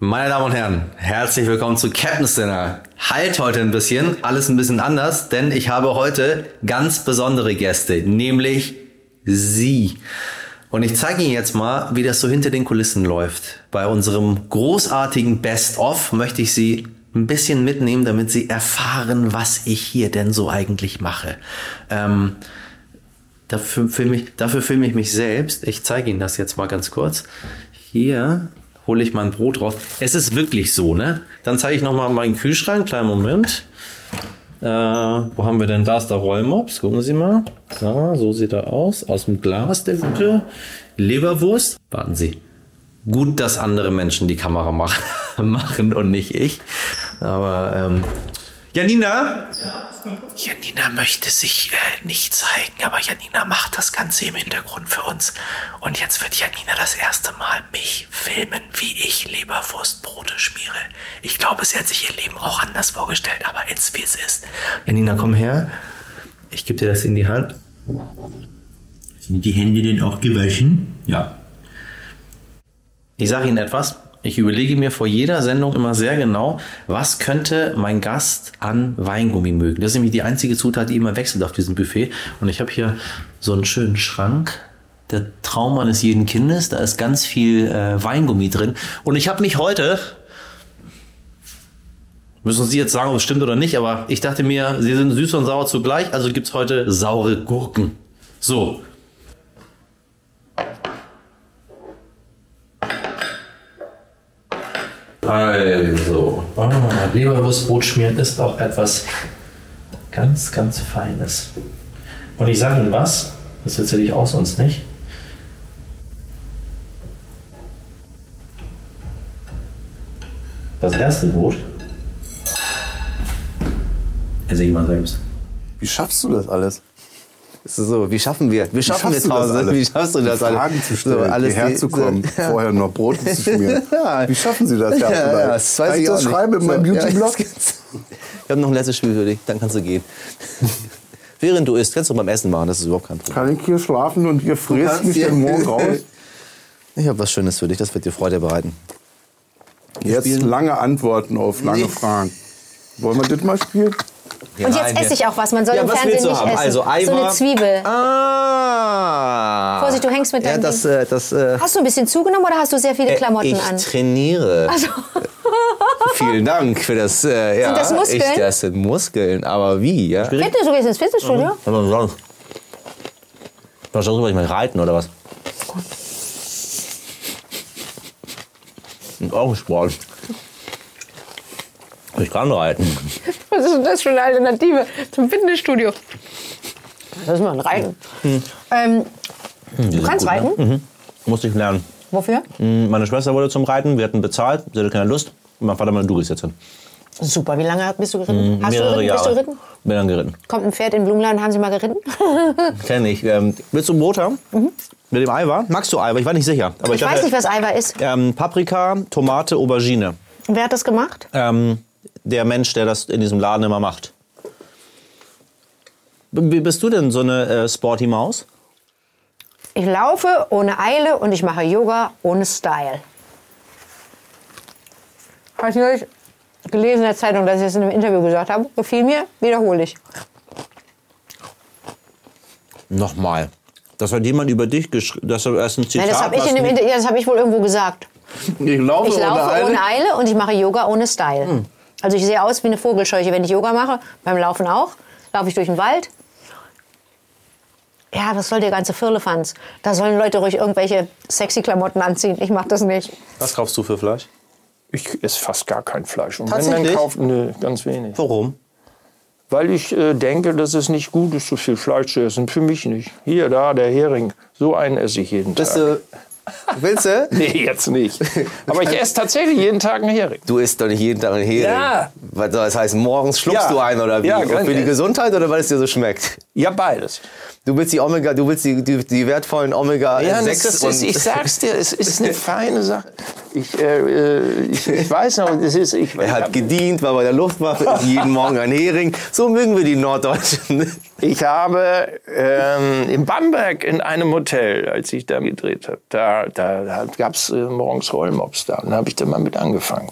Meine Damen und Herren, herzlich willkommen zu Captain's Dinner. Halt heute ein bisschen, alles ein bisschen anders, denn ich habe heute ganz besondere Gäste, nämlich Sie. Und ich zeige Ihnen jetzt mal, wie das so hinter den Kulissen läuft. Bei unserem großartigen Best-of möchte ich Sie ein bisschen mitnehmen, damit Sie erfahren, was ich hier denn so eigentlich mache. Ähm, dafür filme ich, dafür filme ich mich selbst. Ich zeige Ihnen das jetzt mal ganz kurz. Hier hole ich mein Brot raus. Es ist wirklich so, ne? Dann zeige ich nochmal meinen Kühlschrank. Kleinen Moment. Äh, wo haben wir denn? Da ist der Rollmops. Gucken Sie mal. Ja, so sieht er aus. Aus dem Glas, der gute. Leberwurst. Warten Sie. Gut, dass andere Menschen die Kamera machen, machen und nicht ich. Aber, ähm, Janina? Janina möchte sich äh, nicht zeigen, aber Janina macht das Ganze im Hintergrund für uns. Und jetzt wird Janina das erste Mal mich filmen, wie ich Leberwurstbrote schmiere. Ich glaube, sie hat sich ihr Leben auch anders vorgestellt, aber jetzt wie es ist. Janina, komm her. Ich gebe dir das in die Hand. Sind die Hände denn auch gewaschen? Ja. Ich sage Ihnen etwas. Ich überlege mir vor jeder Sendung immer sehr genau, was könnte mein Gast an Weingummi mögen. Das ist nämlich die einzige Zutat, die immer wechselt auf diesem Buffet. Und ich habe hier so einen schönen Schrank. Der Traum eines jeden Kindes. Da ist ganz viel äh, Weingummi drin. Und ich habe mich heute, müssen Sie jetzt sagen, ob es stimmt oder nicht, aber ich dachte mir, Sie sind süß und sauer zugleich, also gibt es heute saure Gurken. So, Also, ah, Leberwurstbrot schmieren ist auch etwas ganz, ganz Feines. Und ich sage Ihnen was, das erzähle ich auch sonst nicht. Das erste Brot esse ich mal selbst. Wie schaffst du das alles? So, wie schaffen wir? Wie schaffen wir das Hause? alles? Wie schaffst du das alles? Fragen zu stellen, so, alles hierher zu kommen, so- ja. vorher noch Brote zu schmieren. Wie schaffen Sie das, Ja, ja, das weiß Kann ich das schreiben in meinem So, ja, Beauty-Blog? Ich habe noch ein letztes Spiel für dich, dann kannst du gehen. Während du isst, kannst du beim Essen machen, das ist überhaupt kein Problem. Kann ich hier schlafen und ihr fräst kannst mich hier- dann morgen raus? Ich habe was Schönes für dich, das wird dir Freude bereiten. Jetzt spielen- lange Antworten auf lange Nee. Fragen. Wollen wir das mal spielen? Und jetzt esse ich auch was. Man soll Ja, im Fernsehen nicht haben? essen. Also so Eimer. eine Zwiebel. Ah! Vorsicht, du hängst mit Ja, deinem das, Ding. äh, das, äh, Hast du ein bisschen zugenommen oder hast du sehr viele Klamotten ich an? trainiere. Vielen Dank für das. Äh, ja, das Muskeln? Ich, das sind Muskeln, aber wie? Ja? Fitness, du gehst ins Fitnessstudio? Aber sonst. Was soll ich mal reiten oder was? Und auch Sport. Ich kann reiten. Was ist denn das für eine Alternative zum Fitnessstudio? Das ist mal ein Reiten. Ähm, du kannst gut, ne? reiten? Musste ich lernen. Wofür? Hm, Meine Schwester wollte zum Reiten, wir hatten bezahlt, sie hatte keine Lust. Und mein Vater meinte, du gehst jetzt hin. Super, wie lange bist du geritten? Hast du Mehrere geritten? Bist Jahre. du geritten? Bin dann geritten. Kommt ein Pferd in den Blumenladen, haben sie mal geritten? Kenn ich. Ähm, willst du ein Brot haben? Mit dem Eiweiß? Magst du Eiweiß? Ich war nicht sicher. Aber Ich weiß nicht, was Eiweiß ist. Ähm, Paprika, Tomate, Aubergine. Wer hat das gemacht? Ähm, der Mensch, der das in diesem Laden immer macht. Wie bist du denn so eine äh, Sporty Maus? Ich laufe ohne Eile und ich mache Yoga ohne Style. Habe ich neulich gelesen in der Zeitung, dass ich das in einem Interview gesagt habe. Gefiel mir, wiederhole ich. Nochmal. Das hat jemand über dich geschrieben. Das ist ein Zitat. Nein, das habe ich, was in dem nicht- Inter- ja, das hab ich wohl irgendwo gesagt. Ich laufe, Ich laufe ohne Eile und ich mache Yoga ohne Style. Hm. Also ich sehe aus wie eine Vogelscheuche, wenn ich Yoga mache. Beim Laufen auch. Laufe ich durch den Wald. Ja, was soll der ganze Firlefanz? Da sollen Leute ruhig irgendwelche sexy Klamotten anziehen. Ich mache das nicht. Was kaufst du für Fleisch? Ich esse fast gar kein Fleisch. Und wenn Tatsächlich? dann kauft, nö, ganz wenig. Warum? Weil ich äh, denke, dass es nicht gut ist, so viel Fleisch zu essen. Für mich nicht. Hier, da, der Hering. So einen esse ich jeden Bist Tag. du. Willst du? Nee, jetzt nicht. Aber ich esse tatsächlich jeden Tag einen Hering. Du isst doch nicht jeden Tag einen Hering. Ja. Was soll das heißen? Morgens schluckst Ja. du einen oder wie? Ja, für die ehrlich. Gesundheit oder weil es dir so schmeckt? Ja, beides. Du willst die Omega, du willst die, die, die wertvollen Omega Ja, 6 das ist, und ich sag's dir, es ist eine feine Sache. Ich, äh, äh, ich, ich weiß noch, es ist, ich, er hat gedient, war bei der Luftwaffe, jeden Morgen ein Hering. So mögen wir die Norddeutschen. Ich habe ähm, in Bamberg in einem Hotel, als ich da gedreht habe, da, da, da gab es äh, morgens Rollmops da. Und da habe ich dann mal mit angefangen.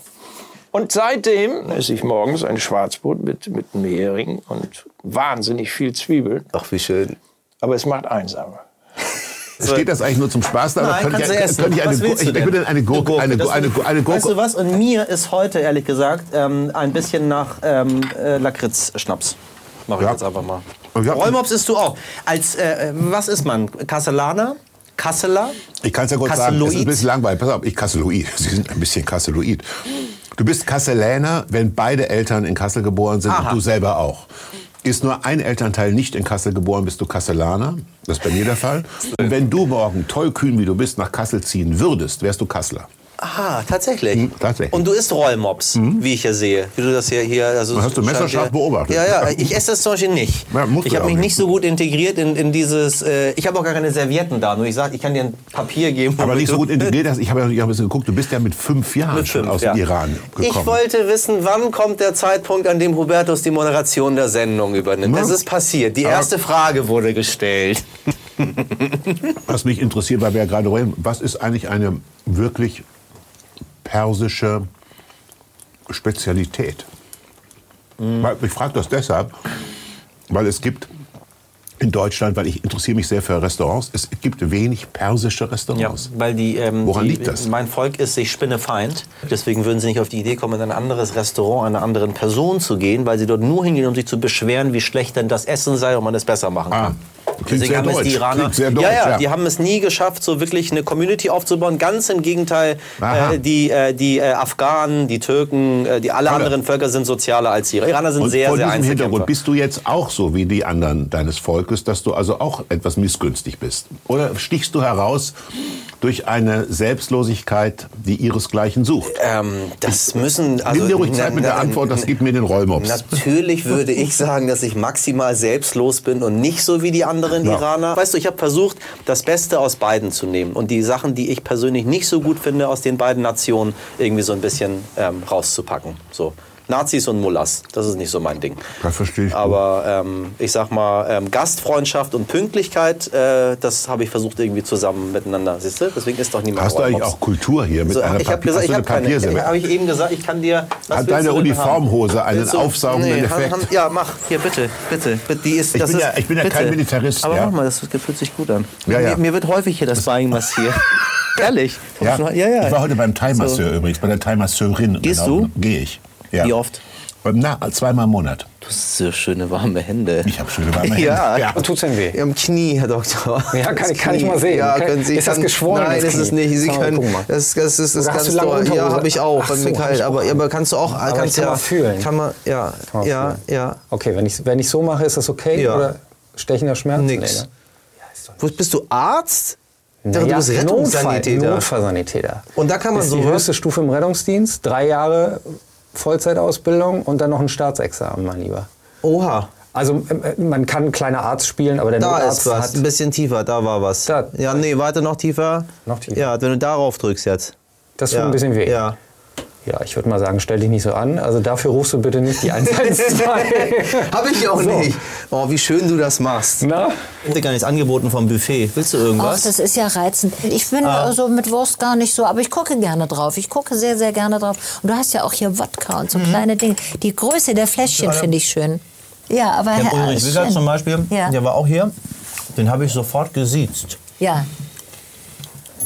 Und seitdem esse ich morgens ein Schwarzbrot mit, mit einem Hering und wahnsinnig viel Zwiebeln. Ach, wie schön. Aber es macht einsamer. Steht das eigentlich nur zum Spaß da? Nein, könnte kannst ich, du essen. könnte ich eine, ich, denn? ich würde eine Gurke, eine, Das- Gu- eine, Gu- eine Gurke. Weißt du was? Und mir ist heute, ehrlich gesagt, ähm, ein bisschen nach ähm, äh, Lakritz-Schnaps. Mach ich Ja. jetzt einfach mal. Ja. Rollmops isst du auch. Als, äh, was ist man? Kastellaner? Kasseler? Ich kann es ja kurz sagen, es ist Kasseloid? ein bisschen langweilig. Pass auf, ich Kasseloid. Sie sind ein bisschen Kasseloid. Du bist Kasseläner, wenn beide Eltern in Kassel geboren sind Aha. und du selber auch. Ist nur ein Elternteil nicht in Kassel geboren, bist du Kasselaner. Das ist bei mir der Fall. Und wenn du morgen, tollkühn wie du bist, nach Kassel ziehen würdest, wärst du Kasseler. Aha, tatsächlich. Hm, tatsächlich. Und du isst Rollmops, wie ich hier sehe. Wie du das hier... hier also Hast du messerscharf beobachtet. Ja, ja. Ich esse das zum Beispiel nicht. Ja, ich habe mich nicht. so gut integriert in, in dieses... Äh, ich habe auch gar keine Servietten da. Nur ich sage, ich kann dir ein Papier geben. Aber nicht so gut integriert. hast. Ich habe ja ich hab ein bisschen geguckt, du bist ja mit fünf Jahren Mit schon fünf, aus ja. dem Iran gekommen. Ich wollte wissen, wann kommt der Zeitpunkt, an dem Hubertus die Moderation der Sendung übernimmt. Na? Es ist passiert. Die Aber- erste Frage wurde gestellt. Was mich interessiert, weil wir ja gerade reden, was ist eigentlich eine wirklich persische Spezialität? Weil Ich frage das deshalb, weil es gibt in Deutschland, weil ich interessiere mich sehr für Restaurants, es gibt wenig persische Ja, Restaurants. weil die, ähm, Woran die, liegt das? Mein Volk ist sich Spinnefeind. Deswegen würden sie nicht auf die Idee kommen, in ein anderes Restaurant einer anderen Person zu gehen, weil sie dort nur hingehen, um sich zu beschweren, wie schlecht denn das Essen sei und man es besser machen Ah, kann. Klingt sehr haben es deutsch. die Iraner, sehr ja, deutsch, ja, ja. die haben es nie geschafft, so wirklich eine Community aufzubauen. Ganz im Gegenteil, äh, die, äh, die äh, Afghanen, die Türken, äh, die alle, Alle. anderen Völker sind sozialer als die Iraner sind Und sehr, vor sehr diesem. Hintergrund bist du jetzt auch so wie die anderen deines Volkes, dass du also auch etwas missgünstig bist? Oder stichst du heraus durch eine Selbstlosigkeit, die ihresgleichen sucht? Ähm, das müssen. Also, Nimm dir ruhig Zeit mit der Antwort, das gibt mir den Rollmops. Natürlich würde ich sagen, dass ich maximal selbstlos bin und nicht so wie die anderen Ja. Iraner. Weißt du, ich habe versucht, das Beste aus beiden zu nehmen und die Sachen, die ich persönlich nicht so gut finde, aus den beiden Nationen irgendwie so ein bisschen ähm, rauszupacken. So. Nazis und Mullahs, das ist nicht so mein Ding. Das verstehe ich. Aber ähm, ich sag mal, ähm, Gastfreundschaft und Pünktlichkeit, äh, das habe ich versucht irgendwie zusammen miteinander. Siehst du? Deswegen ist doch niemand Hast du eigentlich auch Kultur hier mit So, einer ich Papier- gesagt, ich eine keine. Habe ich eben gesagt, ich kann dir. Hat deine Uniformhose haben? einen aufsaugenden nee, Effekt? Han- han- ja, mach. Hier, bitte, bitte. Die ist, Ich das bin ist, ja- ich bin ja bitte. kein Militarist, Aber ja. mach mal, das fühlt sich gut an. Ja, ja. Mir, mir wird häufig hier das Bein massiert. Ehrlich. Ja? ja, ja. Ich war heute beim Thai-Masseur übrigens, bei der Thai-Masseurin. Gehst Genau, du? Gehe ich. Ja. Wie oft? Na, zweimal im Monat. Du hast so schöne warme Hände. Ich habe schöne warme Hände. Ja. ja. Tut's denn weh? Am Knie, Herr Doktor. Ja, kann- kann ich mal sehen. Ja, können Sie, ist das geschwollen, Nein, das ist es nicht. Sie können, das, das ist, das ganz du lange doll. Ja, habe ich auch. So, mir kalt. hab ich Aber, auch. aber kannst du auch, Aber kannst ich kann ja, mal fühlen. Kann man, ja, Kann man ja, fühlen. ja. Okay, wenn ich, wenn ich so mache, ist das okay? Ja. Oder stechender Schmerz? Nix. Nee, ne? Wo, bist du Arzt? Naja, du bist Rettungssanitäter. Notfall, Notfallsanitäter. Und da kann man das ist so die höchste Stufe im Rettungsdienst. Drei Jahre Vollzeitausbildung und dann noch ein Staatsexamen, mein Lieber. Oha. Also äh, man kann kleiner Arzt spielen, aber der Da Notarzt ist was. hat Ein bisschen tiefer, da war was. Da. Ja, nee, weiter noch tiefer. Noch tiefer. Ja, wenn du darauf drückst jetzt. das tut ja. ein bisschen weh. Ja. Ja, ich würde mal sagen, stell dich nicht so an. Also dafür rufst du bitte nicht die 112. Hab ich auch nicht. Oh, wie schön du das machst. Na? Ich hab dir gar nichts angeboten vom Buffet. Willst du Ach, irgendwas? das ist ja reizend. Ich bin Ah. also mit Wurst gar nicht so, aber ich gucke gerne drauf. Ich gucke sehr, sehr gerne drauf. Und du hast ja auch hier Wodka und so Mhm. kleine Dinge. Die Größe der Fläschchen finde ich schön. Ja, aber Herr Herr Ulrich Wissert schön. zum Beispiel, Ja. der war auch hier. Den habe ich sofort gesiezt. Ja,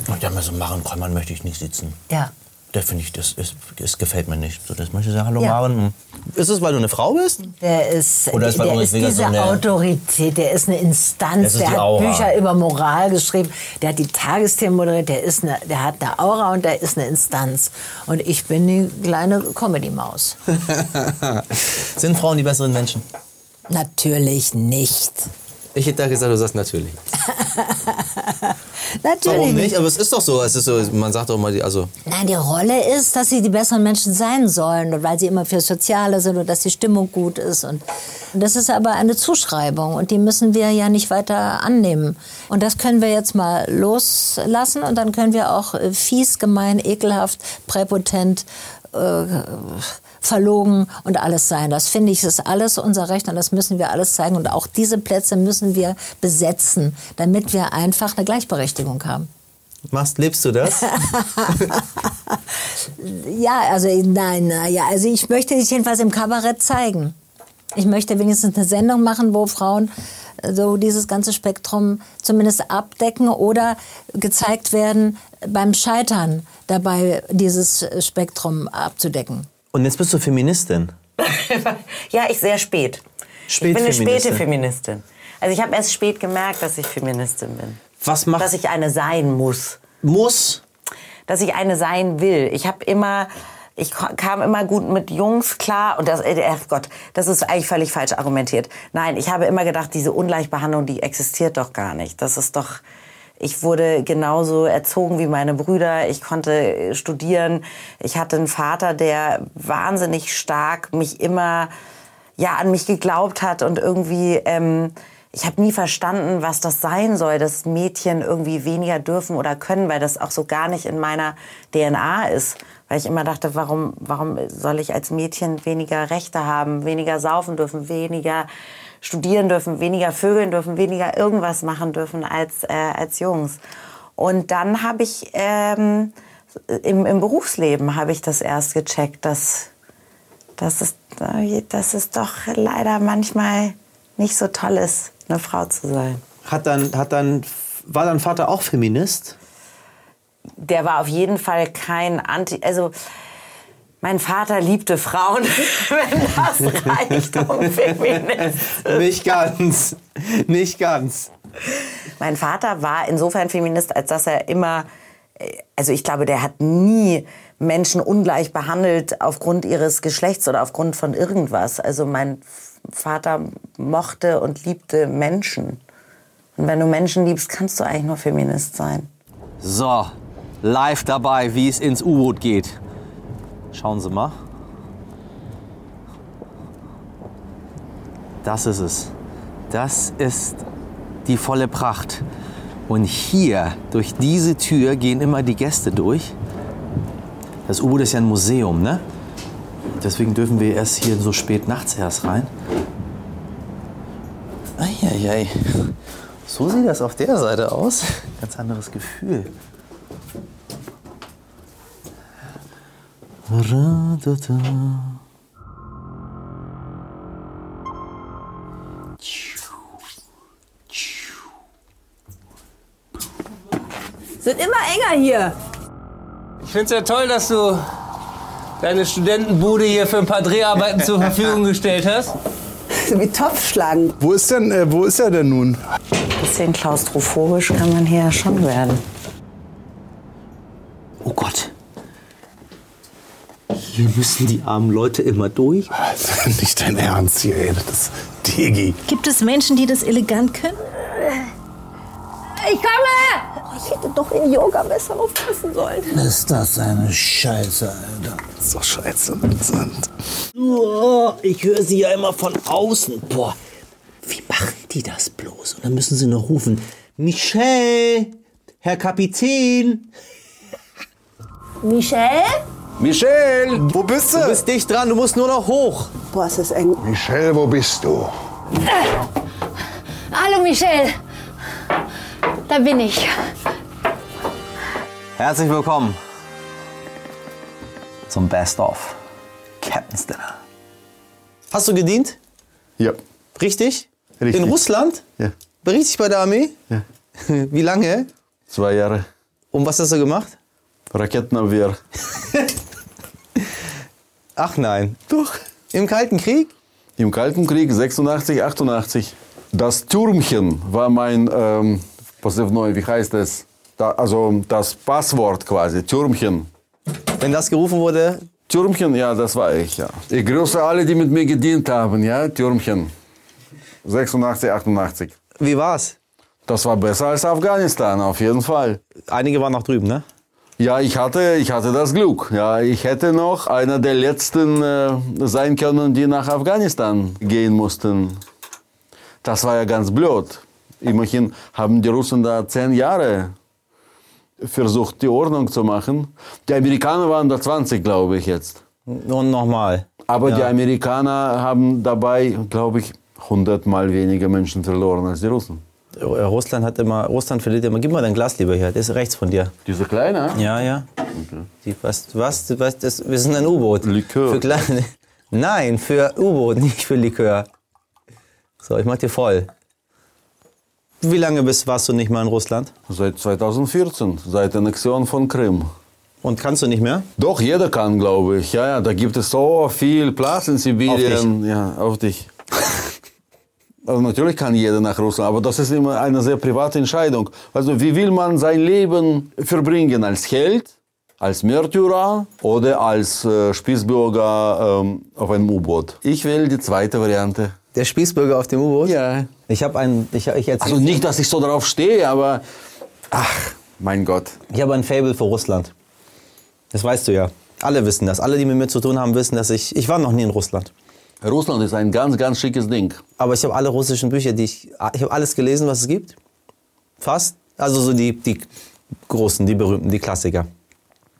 Und der mir so, Maren Kollmann möchte ich nicht sitzen. ja. Der finde ich, das, ist, das gefällt mir nicht. So, das möchte ich sagen, hallo Ja. Maren. Ist es, weil du eine Frau bist? Der ist, Oder ist, weil der Ulrich ist diese so eine- Autorität, der ist eine Instanz, ist der hat Aura. Bücher über Moral geschrieben, der hat die Tagesthemen moderiert, der, ist eine, der hat eine Aura und der ist eine Instanz. Und ich bin die kleine Comedy-Maus. Sind Frauen die besseren Menschen? Natürlich nicht. Ich hätte gesagt, du sagst natürlich. Natürlich. Warum nicht? Aber es ist doch so. Es ist so man sagt doch mal, die- also Nein, die Rolle ist, dass sie die besseren Menschen sein sollen, und weil sie immer für Soziale sind und dass die Stimmung gut ist. Und das ist aber eine Zuschreibung und die müssen wir ja nicht weiter annehmen. Und das können wir jetzt mal loslassen und dann können wir auch fies, gemein, ekelhaft, präpotent, äh, verlogen und alles sein. Das finde ich, ist alles unser Recht und das müssen wir alles zeigen. Und auch diese Plätze müssen wir besetzen, damit wir einfach eine Gleichberechtigung haben. machst, lebst du das? Ja, also nein, na ja, also ich möchte dich jedenfalls im Kabarett zeigen. Ich möchte wenigstens eine Sendung machen, wo Frauen äh, so dieses ganze Spektrum zumindest abdecken oder gezeigt werden beim Scheitern dabei dieses Spektrum abzudecken. Und jetzt bist du Feministin. ja, ich sehr spät. Ich bin eine späte Feministin. Also ich habe erst spät gemerkt, dass ich Feministin bin. Was macht Dass ich eine sein muss. muss? Dass ich eine sein will. Ich habe immer, ich kam immer gut mit Jungs klar und das, äh, ach Gott, das ist eigentlich völlig falsch argumentiert. Nein, ich habe immer gedacht, diese Ungleichbehandlung, die existiert doch gar nicht. Das ist doch, ich wurde genauso erzogen wie meine Brüder. Ich konnte äh, studieren. Ich hatte einen Vater, der wahnsinnig stark mich immer ja, an mich geglaubt hat und irgendwie, ähm, ich habe nie verstanden, was das sein soll, dass Mädchen irgendwie weniger dürfen oder können, weil das auch so gar nicht in meiner DNA ist. Weil ich immer dachte, warum, warum soll ich als Mädchen weniger Rechte haben, weniger saufen dürfen, weniger studieren dürfen, weniger vögeln dürfen, weniger irgendwas machen dürfen als, äh, als Jungs. Und dann habe ich ähm, im, im Berufsleben habe ich das erst gecheckt, dass dass es, dass es doch leider manchmal nicht so toll ist, eine Frau zu sein. Hat dann, hat dann, war dein Vater auch Feminist? Der war auf jeden Fall kein Anti... Also, mein Vater liebte Frauen, wenn das reicht, um Feminist. Nicht ganz. Nicht ganz. Mein Vater war insofern Feminist, als dass er immer, also ich glaube, der hat nie Menschen ungleich behandelt aufgrund ihres Geschlechts oder aufgrund von irgendwas. Also mein Vater mochte und liebte Menschen. Und wenn du Menschen liebst, kannst du eigentlich nur Feminist sein. So, live dabei, wie es ins U-Boot geht. Schauen Sie mal. Das ist es. Das ist die volle Pracht. Und hier, durch diese Tür, gehen immer die Gäste durch. Das U-Boot ist ja ein Museum, ne? Deswegen dürfen wir erst hier so spät nachts erst rein. Eieiei. So sieht das auf der Seite aus. Ganz anderes Gefühl. Wird immer enger hier. Ich finde es ja toll, dass du deine Studentenbude hier für ein paar Dreharbeiten zur Verfügung gestellt hast. Wie Topfschlagen. Wo ist denn, äh, wo ist er denn nun? bisschen klaustrophobisch kann man hier ja schon werden. Oh Gott. Hier müssen die armen Leute immer durch. Das ist nicht dein Ernst hier, ey. Das ist Digi. Gibt es Menschen, die das elegant können? Ich komme! Ich hätte doch in Yoga besser aufpassen sollen. Ist das eine Scheiße, Alter. Das ist doch scheiße interessant. Oh, ich höre sie ja immer von außen. Boah, wie machen die das bloß? Und dann müssen sie noch rufen, Michel, Herr Kapitän. Michelle? Michelle, wo bist du? Du bist dicht dran, du musst nur noch hoch. Boah, ist das eng. Michelle, wo bist du? Hallo Michelle. Da bin ich. Herzlich willkommen zum Best of Captain's Dinner. Hast du gedient? Ja. Richtig? Richtig. In Russland? Ja. Richtig bei der Armee? Ja. Wie lange? Zwei Jahre. Und was hast du gemacht? Raketenabwehr. Ach nein. Doch. Im Kalten Krieg? Im Kalten Krieg 86, 88. Das Türmchen war mein, ähm, wie heißt es? Da, also das Passwort quasi, Türmchen. Wenn das gerufen wurde, Türmchen, ja, das war ich, ja. Ich grüße alle, die mit mir gedient haben, ja, Türmchen. 86, 88. Wie war's? Das war besser als Afghanistan, auf jeden Fall. Einige waren noch drüben, ne? Ja, ich hatte, ich hatte das Glück. Ja, ich hätte noch einer der letzten äh, sein können, die nach Afghanistan gehen mussten. Das war ja ganz blöd. Immerhin haben die Russen da zehn Jahre versucht, die Ordnung zu machen. Die Amerikaner waren da 20, glaube ich jetzt. Und nochmal. Aber Ja. die Amerikaner haben dabei, glaube ich, 100 Mal weniger Menschen verloren als die Russen. Äh, Russland hat immer, Russland verliert immer. Gib mal dein Glas lieber hier, das ist rechts von dir. Diese kleine? Ja, ja. Die, was, was, was, das, wir sind ein U-Boot. Likör. Für kleine, nein, für U-Boot, nicht für Likör. So, ich mach dir voll. Wie lange bist, warst du nicht mehr in Russland? Seit 2014, seit der Annexion von Krim. Und kannst du nicht mehr? Doch, jeder kann, glaube ich. Ja, ja, da gibt es so viel Platz in Sibirien. Ja, auf dich. Also natürlich kann jeder nach Russland, aber das ist immer eine sehr private Entscheidung. Also wie will man sein Leben verbringen? Als Held, als Märtyrer oder als äh, Spießbürger ähm, auf einem U-Boot? Ich wähle die zweite Variante. Der Spießbürger auf dem U-Boot? Ja. Ich habe einen, ich, ich Also nicht, dass ich so darauf stehe, aber ach, mein Gott. ich habe ein Fable für Russland. Das weißt du ja. Alle wissen das. Alle, die mit mir zu tun haben, wissen, dass ich, ich war noch nie in Russland. Russland ist ein ganz, ganz schickes Ding. Aber ich habe alle russischen Bücher, die ich, ich habe alles gelesen, was es gibt. Fast. Also so die, die großen, die berühmten, die Klassiker.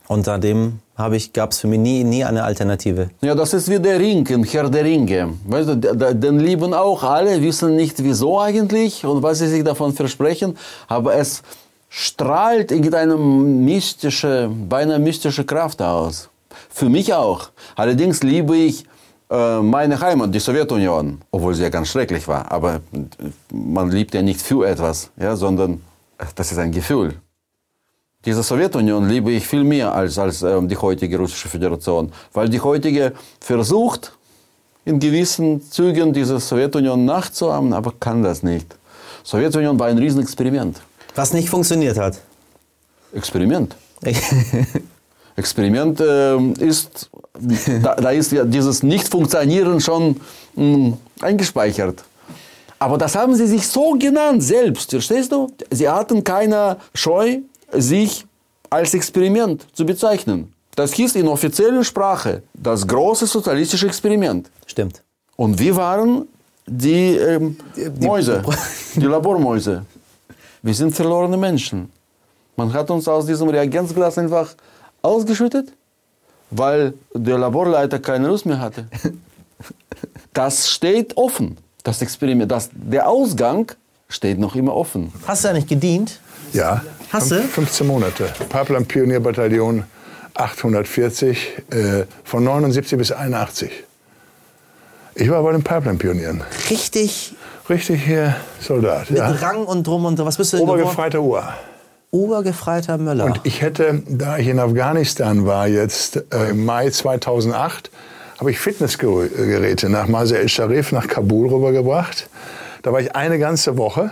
Unter dem habe ich, gab es für mich nie, nie eine Alternative. Ja, das ist wie der Ring in Herr der Ringe. Weißt du, den lieben auch alle, wissen nicht wieso eigentlich und was sie sich davon versprechen, aber es strahlt irgendeine mystische, beinahe mystische Kraft aus. Für mich auch. Allerdings liebe ich meine Heimat, die Sowjetunion, obwohl sie ja ganz schrecklich war. Aber äh, man liebt ja nicht für etwas, ja, sondern äh, das ist ein Gefühl. Diese Sowjetunion liebe ich viel mehr als, als ähm, die heutige russische Föderation, weil die heutige versucht, in gewissen Zügen diese Sowjetunion nachzuahmen, aber kann das nicht. Sowjetunion war ein Riesenexperiment. Was nicht funktioniert hat. Experiment. Experiment ähm, ist, da, da ist ja dieses Nicht-Funktionieren schon mh, eingespeichert. Aber das haben sie sich so genannt selbst, verstehst du? Sie hatten keine Scheu, sich als Experiment zu bezeichnen. Das hieß in offizieller Sprache das große sozialistische Experiment. Stimmt. Und wir waren die, ähm, Mäuse, die Labormäuse. Wir sind verlorene Menschen. Man hat uns aus diesem Reagenzglas einfach ausgeschüttet, weil der Laborleiter keine Lust mehr hatte. Das steht offen, das Experiment. Das, der Ausgang steht noch immer offen. Hast du eigentlich gedient? Ja. Hast du? Fünf- 15 Monate. Pipeline Pionierbataillon 840 äh, von 79 bis 81. Ich war bei den Pipeline Pionieren. Richtig Richtig hier Soldat. mit Ja. Rang und drum und was bist du denn? Obergefreiter Uhr. Obergefreiter Möller. Und ich hätte, da ich in Afghanistan war, jetzt äh, im Mai 2008, habe ich Fitnessgeräte nach Mazar el Sharif, nach Kabul rübergebracht. Da war ich eine ganze Woche.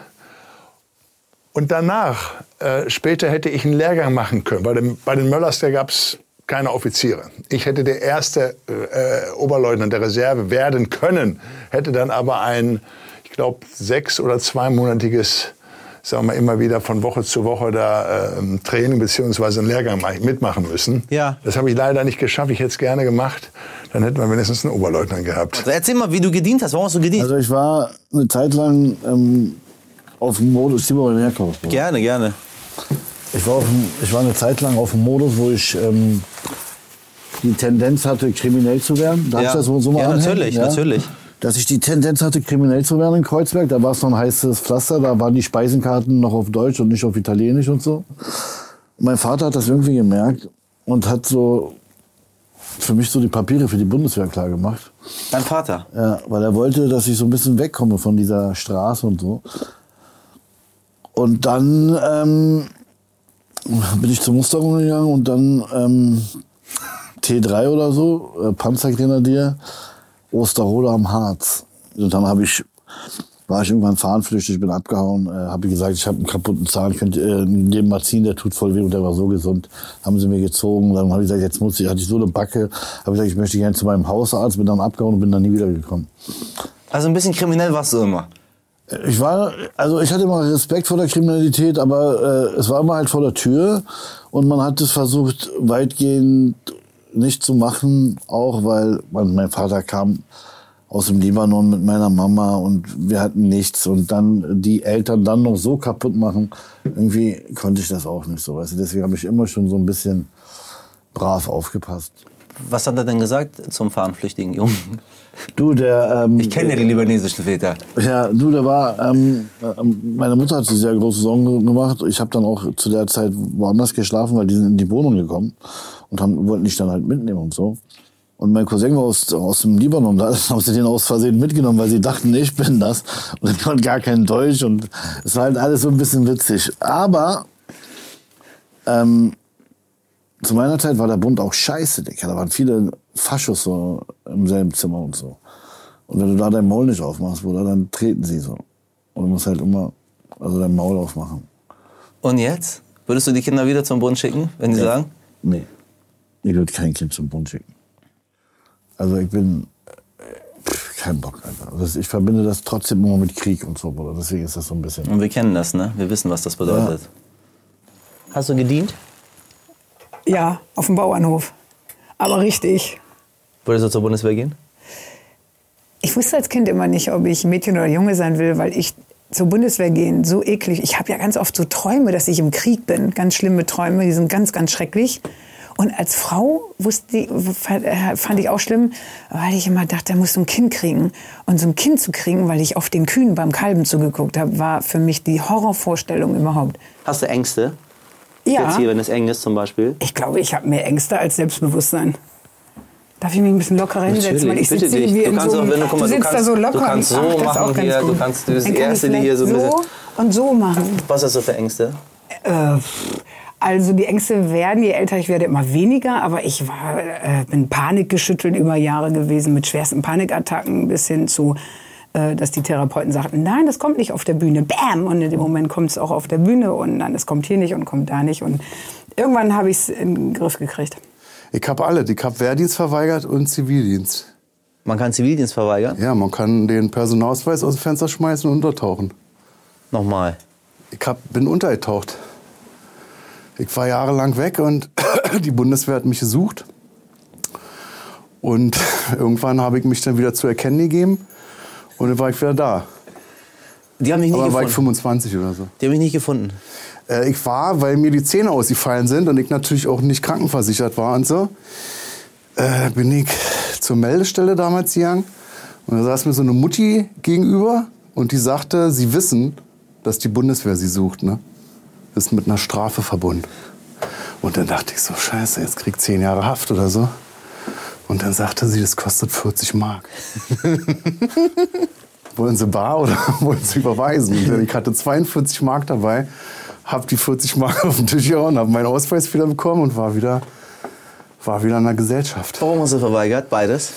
Und danach, äh, später hätte ich einen Lehrgang machen können. Bei, dem, bei den Möllers, da gab es keine Offiziere. Ich hätte der erste äh, Oberleutnant der Reserve werden können, hätte dann aber ein, ich glaube, sechs- oder zweimonatiges, sagen wir mal, immer wieder von Woche zu Woche da äh, Training beziehungsweise einen Lehrgang mach- mitmachen müssen. Ja. Das habe ich leider nicht geschafft. Ich hätte es gerne gemacht. Dann hätten wir wenigstens einen Oberleutnant gehabt. Also erzähl mal, wie du gedient hast. Warum hast du gedient? Also ich war eine Zeit lang ähm, auf dem Modus, die wollen herkommen. gerne, gerne. Ich war, auf ich war eine Zeit lang auf dem Modus, wo ich ähm, die Tendenz hatte, kriminell zu werden. Darf Ja. ich das so so mal Ja, anhängen? natürlich, natürlich. Dass ich die Tendenz hatte, kriminell zu werden in Kreuzberg. Da war es noch ein heißes Pflaster. Da waren die Speisenkarten noch auf Deutsch und nicht auf Italienisch und so. Mein Vater hat das irgendwie gemerkt und hat so für mich so die Papiere für die Bundeswehr klar gemacht. Dein Vater. Ja, weil er wollte, dass ich so ein bisschen wegkomme von dieser Straße und so. Und dann ähm, bin ich zur Musterung gegangen und dann ähm, T3 oder so, äh, Panzergrenadier, Osterrode am Harz. Und dann habe ich, war ich irgendwann fahnenflüchtig, bin abgehauen, äh, habe gesagt, ich habe einen kaputten Zahn, könnt ihr äh, den mal ziehen, der tut voll weh und der war so gesund. Haben sie mir gezogen, dann habe ich gesagt, jetzt muss ich, hatte ich so eine Backe, habe gesagt, ich möchte gerne zu meinem Hausarzt, bin dann abgehauen und bin dann nie wieder gekommen. Also ein bisschen kriminell warst du immer. Ich war, also ich hatte immer Respekt vor der Kriminalität, aber äh, es war immer halt vor der Tür und man hat es versucht weitgehend nicht zu machen, auch weil mein, Vater kam aus dem Libanon mit meiner Mama und wir hatten nichts und dann die Eltern dann noch so kaputt machen, irgendwie konnte ich das auch nicht so. Weißt? Deswegen habe ich immer schon so ein bisschen brav aufgepasst. Was hat er denn gesagt zum fahnenflüchtigen Jungen? Du, der. Ähm, ich kenne ja die libanesischen Väter. Ja, du, der war. Ähm, ähm, meine Mutter hat sich sehr große Sorgen gemacht. Ich habe dann auch zu der Zeit woanders geschlafen, weil die sind in die Wohnung gekommen und haben, wollten dich dann halt mitnehmen und so. Und mein Cousin war aus, aus dem Libanon, da haben sie den aus Versehen mitgenommen, weil sie dachten, ich bin das. Und ich konnte gar kein Deutsch und es war halt alles so ein bisschen witzig. Aber ähm, zu meiner Zeit war der Bund auch scheiße, Digga. Da waren viele Faschos so im selben Zimmer und so. Und wenn du da dein Maul nicht aufmachst, Bruder, dann treten sie so. Und du musst halt immer also dein Maul aufmachen. Und jetzt? Würdest du die Kinder wieder zum Bund schicken, wenn die Ja. sagen? Nee. Ich würde kein Kind zum Bund schicken. Also ich bin pff, kein Bock einfach. Also ich verbinde das trotzdem immer mit Krieg und so, Bruder. Deswegen ist das so ein bisschen. Und wir kennen das, ne? Wir wissen, was das bedeutet. Hast du gedient? Ja, auf dem Bauernhof. Aber richtig. Würdest du zur Bundeswehr gehen? Ich wusste als Kind immer nicht, ob ich Mädchen oder Junge sein will, weil ich zur Bundeswehr gehen so eklig. Ich habe ja ganz oft so Träume, dass ich im Krieg bin. Ganz schlimme Träume, die sind ganz, ganz schrecklich. Und als Frau wusste, ich- fand ich auch schlimm, weil ich immer dachte, da musst du ein Kind kriegen. Und so ein Kind zu kriegen, weil ich auf den Kühen beim Kalben zugeguckt habe, war für mich die Horrorvorstellung überhaupt. Hast du Ängste? Ja. Jetzt hier, wenn es eng ist zum Beispiel? Ich glaube, ich habe mehr Ängste als Selbstbewusstsein. Darf ich mich ein bisschen lockerer hinsetzen? Weil ich bitte sitze dich. wie Du kannst so auch, wenn du, guck mal, du du sitzt kannst, da so locker. du kannst Ach, so auch machen hier, du kannst, du bist Dann die kann Erste, die hier so ein bisschen... so und so machen. Was hast du für Ängste? Äh, also die Ängste werden, je älter ich werde, immer weniger. Aber ich war, äh, bin panikgeschüttelt über Jahre gewesen mit schwersten Panikattacken bis hin zu, äh, dass die Therapeuten sagten, nein, das kommt nicht auf der Bühne. Bam! Und in dem Moment kommt es auch auf der Bühne und nein, es kommt hier nicht und kommt da nicht. Und irgendwann habe ich es in den Griff gekriegt. Ich habe alle. Ich habe Wehrdienst verweigert und Zivildienst. Man kann Zivildienst verweigern? Ja, man kann den Personalausweis aus dem Fenster schmeißen und untertauchen. Nochmal. Ich hab, bin untergetaucht. Ich war jahrelang weg und die Bundeswehr hat mich gesucht. Und irgendwann habe ich mich dann wieder zu erkennen gegeben und dann war ich wieder da. Die haben mich nicht Aber war ich gefunden. 25 oder so. Die haben mich nicht gefunden. Äh, ich war, weil mir die Zähne ausgefallen sind und ich natürlich auch nicht krankenversichert war und so, äh, bin ich zur Meldestelle damals gegangen. Und da saß mir so eine Mutti gegenüber und die sagte, sie wissen, dass die Bundeswehr sie sucht. Ne? Ist mit einer Strafe verbunden. Und dann dachte ich so, scheiße, jetzt krieg ich zehn Jahre Haft oder so. Und dann sagte sie, das kostet 40 Mark. wollen Sie bar oder wollen Sie überweisen? Ich hatte 42 Mark dabei, habe die 40 Mark auf den Tisch gehauen, habe meinen Ausweis wieder bekommen und war wieder, war wieder in der Gesellschaft. Warum hast du verweigert? Beides?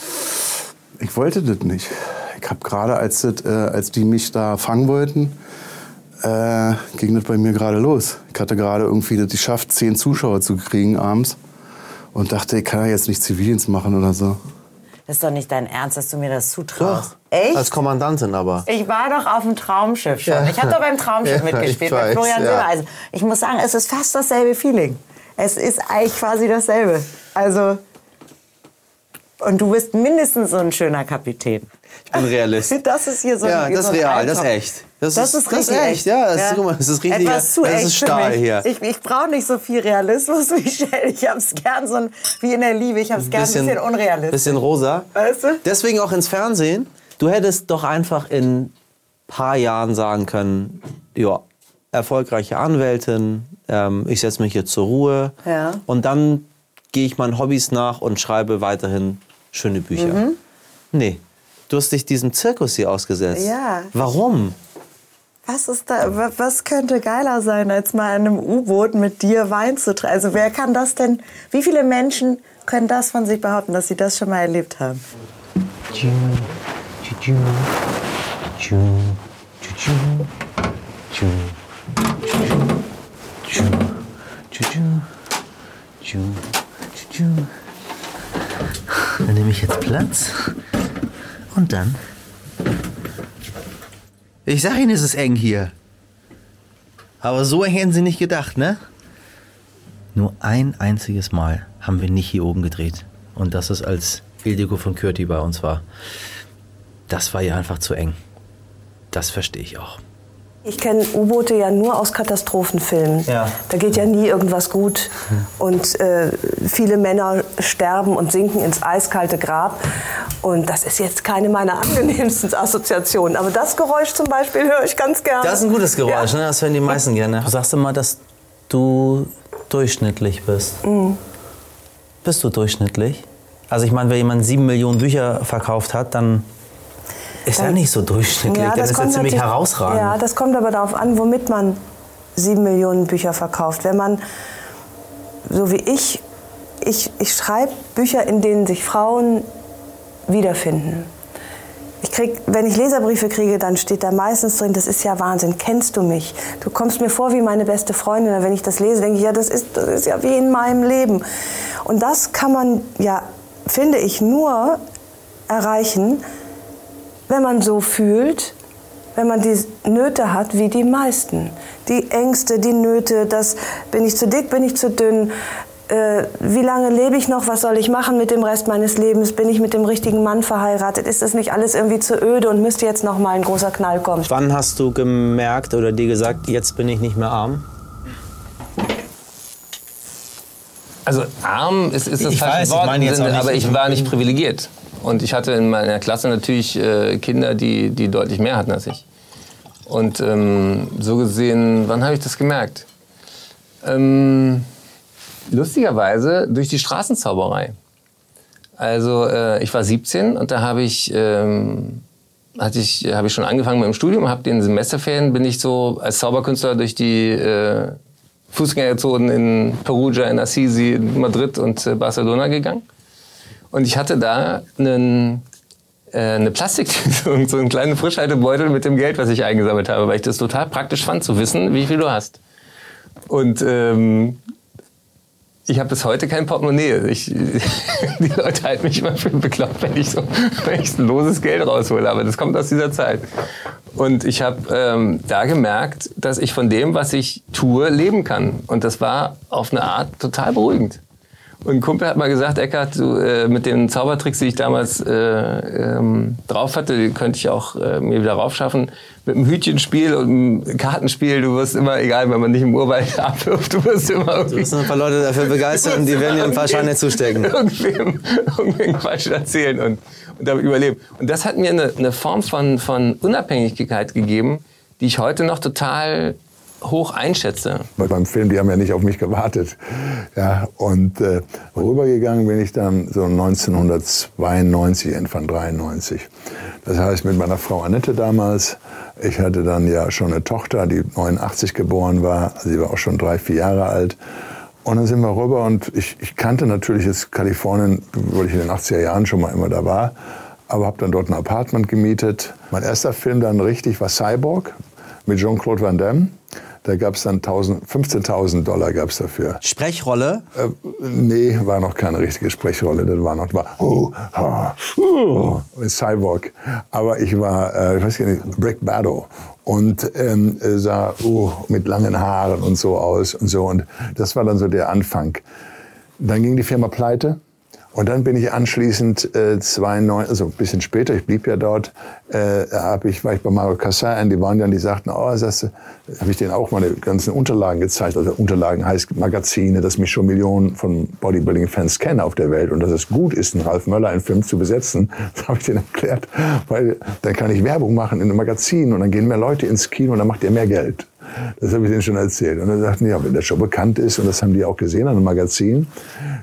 Ich wollte das nicht. Ich habe gerade, als, das, äh, als die mich da fangen wollten, äh, ging das bei mir gerade los. Ich hatte gerade irgendwie das geschafft, zehn Zuschauer zu kriegen abends und dachte, ich kann ja jetzt nicht Zivildienst machen oder so. Das ist doch nicht dein Ernst, dass du mir das zutraust. Echt? Als Kommandantin aber. Ich war doch auf dem Traumschiff schon. Ja. Ich habe doch beim Traumschiff Ja, mitgespielt weiß, Florian ja. Silbereisen. Ich muss sagen, es ist fast dasselbe Feeling. Es ist eigentlich quasi dasselbe. Also und du bist mindestens so ein schöner Kapitän. Ich bin Realist. Das ist hier so Ja, ein das so ist ein real, das ist echt. Das Das, ist- ist das ist richtig echt, ja, das ist- guck mal, das ist richtig- Etwas zu das ist Stahl hier. Ich, ich brauche nicht so viel Realismus, Michelle. Ich hab's gern so ein, wie in der Liebe. Ich hab's gern ein bisschen unrealistisch. Bisschen rosa. Weißt du? Deswegen auch ins Fernsehen. Du hättest doch einfach in ein paar Jahren sagen können, ja, erfolgreiche Anwältin, ähm, ich setze mich jetzt zur Ruhe Ja. und dann gehe ich meinen Hobbys nach und schreibe weiterhin schöne Bücher. Mhm. Nee, du hast dich diesem Zirkus hier ausgesetzt. Ja. Warum? Was ist da, wa- was könnte geiler sein, als mal in einem U-Boot mit dir Wein zu trinken? Also wer kann das denn, wie viele Menschen können das von sich behaupten, dass sie das schon mal erlebt haben? Dann nehme ich jetzt Platz und dann Ich sag Ihnen, es ist eng hier. Aber so eng hätten Sie nicht gedacht, ne? Nur ein einziges Mal haben wir nicht hier oben gedreht. Und das ist, als Ildiko von Kürti bei uns war. Das war ja einfach zu eng. Das verstehe ich auch. Ich kenne U-Boote ja nur aus Katastrophenfilmen. Ja. Da geht ja nie irgendwas gut. Und äh, viele Männer sterben und sinken ins eiskalte Grab. Und das ist jetzt keine meiner angenehmsten Assoziationen. Aber das Geräusch zum Beispiel höre ich ganz gerne. Das ist ein gutes Geräusch, ne? das hören die meisten gerne. Du sagst immer, dass du durchschnittlich bist. Mhm. Bist du durchschnittlich? Also ich meine, wenn jemand sieben Millionen Bücher verkauft hat, dann ist er nicht so durchschnittlich. Ja, das, ist ja ziemlich herausragend. Ja, das kommt aber darauf an, womit man sieben Millionen Bücher verkauft. Wenn man, so wie ich, ich, ich schreibe Bücher, in denen sich Frauen wiederfinden. Ich krieg, wenn ich Leserbriefe kriege, dann steht da meistens drin, das ist ja Wahnsinn, kennst du mich? Du kommst mir vor wie meine beste Freundin. Und wenn ich das lese, denke ich, ja, das ist, das ist ja wie in meinem Leben. Und das kann man ja, finde ich, nur erreichen, wenn man so fühlt, wenn man die Nöte hat wie die meisten. Die Ängste, die Nöte, das bin ich zu dick, bin ich zu dünn, äh, wie lange lebe ich noch, was soll ich machen mit dem Rest meines Lebens, bin ich mit dem richtigen Mann verheiratet, ist das nicht alles irgendwie zu öde und müsste jetzt noch mal ein großer Knall kommen. Wann hast du gemerkt oder dir gesagt, jetzt bin ich nicht mehr arm? Also arm ist, ist das Ich falsche weiß, ich Wort, meine jetzt aber ich war nicht privilegiert. Und ich hatte in meiner Klasse natürlich äh, Kinder, die, die deutlich mehr hatten als ich. Und ähm, so gesehen, wann habe ich das gemerkt? Ähm, lustigerweise durch die Straßenzauberei. Also äh, ich war 17 und da habe ich, ähm, ich, habe ich schon angefangen mit dem Studium, habe den Semesterferien, bin ich so als Zauberkünstler durch die äh, Fußgängerzonen in Perugia, in Assisi, in Madrid und äh, Barcelona gegangen. Und ich hatte da einen, äh, eine Plastiktüte so einen kleinen Frischhaltebeutel mit dem Geld, was ich eingesammelt habe, weil ich das total praktisch fand, zu wissen, wie viel du hast. Und ähm, ich habe bis heute kein Portemonnaie. Ich, die Leute halten mich immer für bekloppt, wenn ich so wenn ich so loses Geld raushole. Aber das kommt aus dieser Zeit. Und ich habe ähm, da gemerkt, dass ich von dem, was ich tue, leben kann. Und das war auf eine Art total beruhigend. Und ein Kumpel hat mal gesagt, Eckart, du, äh, mit den Zaubertricks, die ich damals äh, ähm, drauf hatte, die könnte ich auch äh, mir wieder raufschaffen. Mit einem Hütchenspiel und einem Kartenspiel, du wirst immer, egal, wenn man nicht im Urwald abwirft, du wirst immer irgendwie... Du wirst ein paar Leute dafür begeistern und die werden dir ein paar Scheine zustecken. Irgendwem, irgendwem Quatsch erzählen und, und damit überleben. Und das hat mir eine, eine Form von, von Unabhängigkeit gegeben, die ich heute noch total hoch einschätze. Bei beim Film, die haben ja nicht auf mich gewartet. Ja, und äh, rübergegangen bin ich dann so 1992, Anfang 93. Das heißt mit meiner Frau Annette damals. Ich hatte dann ja schon eine Tochter, die 89 geboren war. Also sie war auch schon drei, vier Jahre alt. Und dann sind wir rüber und ich, ich kannte natürlich jetzt Kalifornien, weil ich in den 80er Jahren schon mal immer da war. Aber habe dann dort ein Apartment gemietet. Mein erster Film dann richtig war Cyborg mit Jean-Claude Van Damme. Da gab es dann 1000 15.000 Dollar gab's dafür. Sprechrolle? Äh, nee, war noch keine richtige Sprechrolle. Das war noch war, oh, oh, mit Cyborg. Aber ich war, äh, ich weiß gar nicht, Rick Bado und ähm, äh, sah oh, mit langen Haaren und so aus und so. Und das war dann so der Anfang. Dann ging die Firma pleite. Und dann bin ich anschließend äh, 92, also ein bisschen später, ich blieb ja dort, äh, hab ich, war ich bei Mario Cassin, die waren dann, die sagten, oh, das habe ich denen auch meine ganzen Unterlagen gezeigt. Also Unterlagen heißt Magazine, dass mich schon Millionen von Bodybuilding-Fans kennen auf der Welt und dass es gut ist, einen Ralf Möller einen Film zu besetzen. Das habe ich denen erklärt, weil dann kann ich Werbung machen in einem Magazin und dann gehen mehr Leute ins Kino und dann macht ihr mehr Geld. Das habe ich denen schon erzählt. Und dann sagten die, ja, wenn der schon bekannt ist, und das haben die auch gesehen an einem Magazin,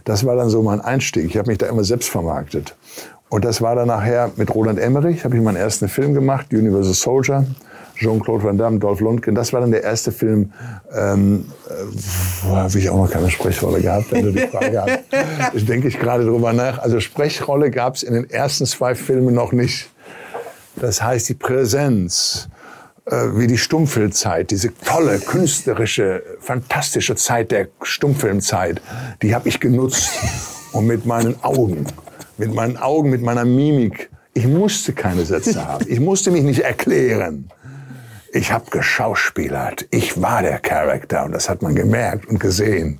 das war dann so mein Einstieg. Ich habe mich da immer selbst vermarktet. Und das war dann nachher mit Roland Emmerich, habe ich meinen ersten Film gemacht, Universal Soldier. Jean-Claude Van Damme, Dolph Lundgren, das war dann der erste Film, ähm, äh, wo habe ich auch noch keine Sprechrolle gehabt, wenn du die Frage hast. Ich denke ich gerade drüber nach. Also Sprechrolle gab es in den ersten zwei Filmen noch nicht. Das heißt, die Präsenz, wie die Stummfilmzeit, diese tolle, künstlerische, fantastische Zeit der Stummfilmzeit, die habe ich genutzt. Und mit meinen Augen, mit meinen Augen, mit meiner Mimik. Ich musste keine Sätze haben. Ich musste mich nicht erklären. Ich habe geschauspielert. Ich war der Charakter und das hat man gemerkt und gesehen.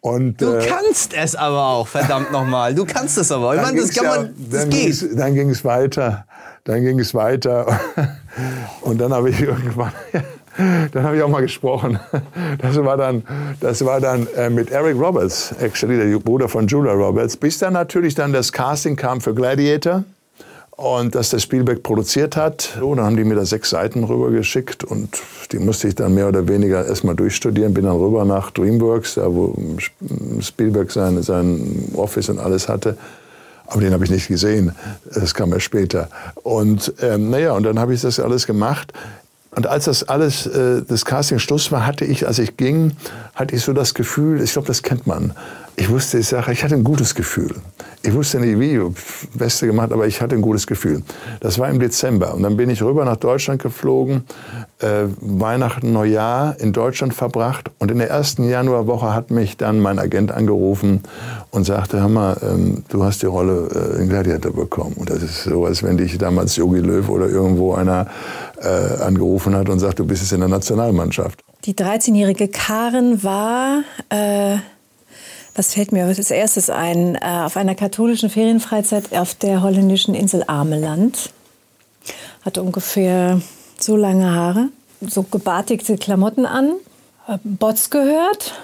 Und, Du äh, kannst es aber auch, verdammt nochmal. Du kannst es aber. Ich meine, das kann man, das dann geht. ging's- Dann ging es weiter. Dann ging es weiter. Und dann habe ich irgendwann, dann habe ich auch mal gesprochen. Das war dann, das war dann äh, mit Eric Roberts, actually der Bruder von Julia Roberts, bis dann natürlich dann das Casting kam für Gladiator. Und dass der Spielberg produziert hat, so, dann haben die mir da sechs Seiten rübergeschickt und die musste ich dann mehr oder weniger erstmal durchstudieren. Bin dann rüber nach DreamWorks, da wo Spielberg sein, sein Office und alles hatte. Aber den habe ich nicht gesehen. Das kam erst später. Und ähm, naja, und dann habe ich das alles gemacht. Und als das alles, äh, das Casting Schluss war, hatte ich, als ich ging, hatte ich so das Gefühl, ich glaube, das kennt man. Ich wusste, ich sage, ich hatte ein gutes Gefühl. Ich wusste nicht wie, Beste gemacht, aber ich hatte ein gutes Gefühl. Das war im Dezember. Und dann bin ich rüber nach Deutschland geflogen, äh, Weihnachten, Neujahr in Deutschland verbracht. Und in der ersten Januarwoche hat mich dann mein Agent angerufen und sagte, hör mal, ähm, du hast die Rolle äh, in Gladiator bekommen. Und das ist so, als wenn dich damals Jogi Löw oder irgendwo einer äh, angerufen hat und sagt, du bist jetzt in der Nationalmannschaft. Die 13-jährige Karen war, äh, was fällt mir als erstes ein, äh, auf einer katholischen Ferienfreizeit auf der holländischen Insel Ameland. Hatte ungefähr so lange Haare, so gebartigte Klamotten an, hab Bots gehört.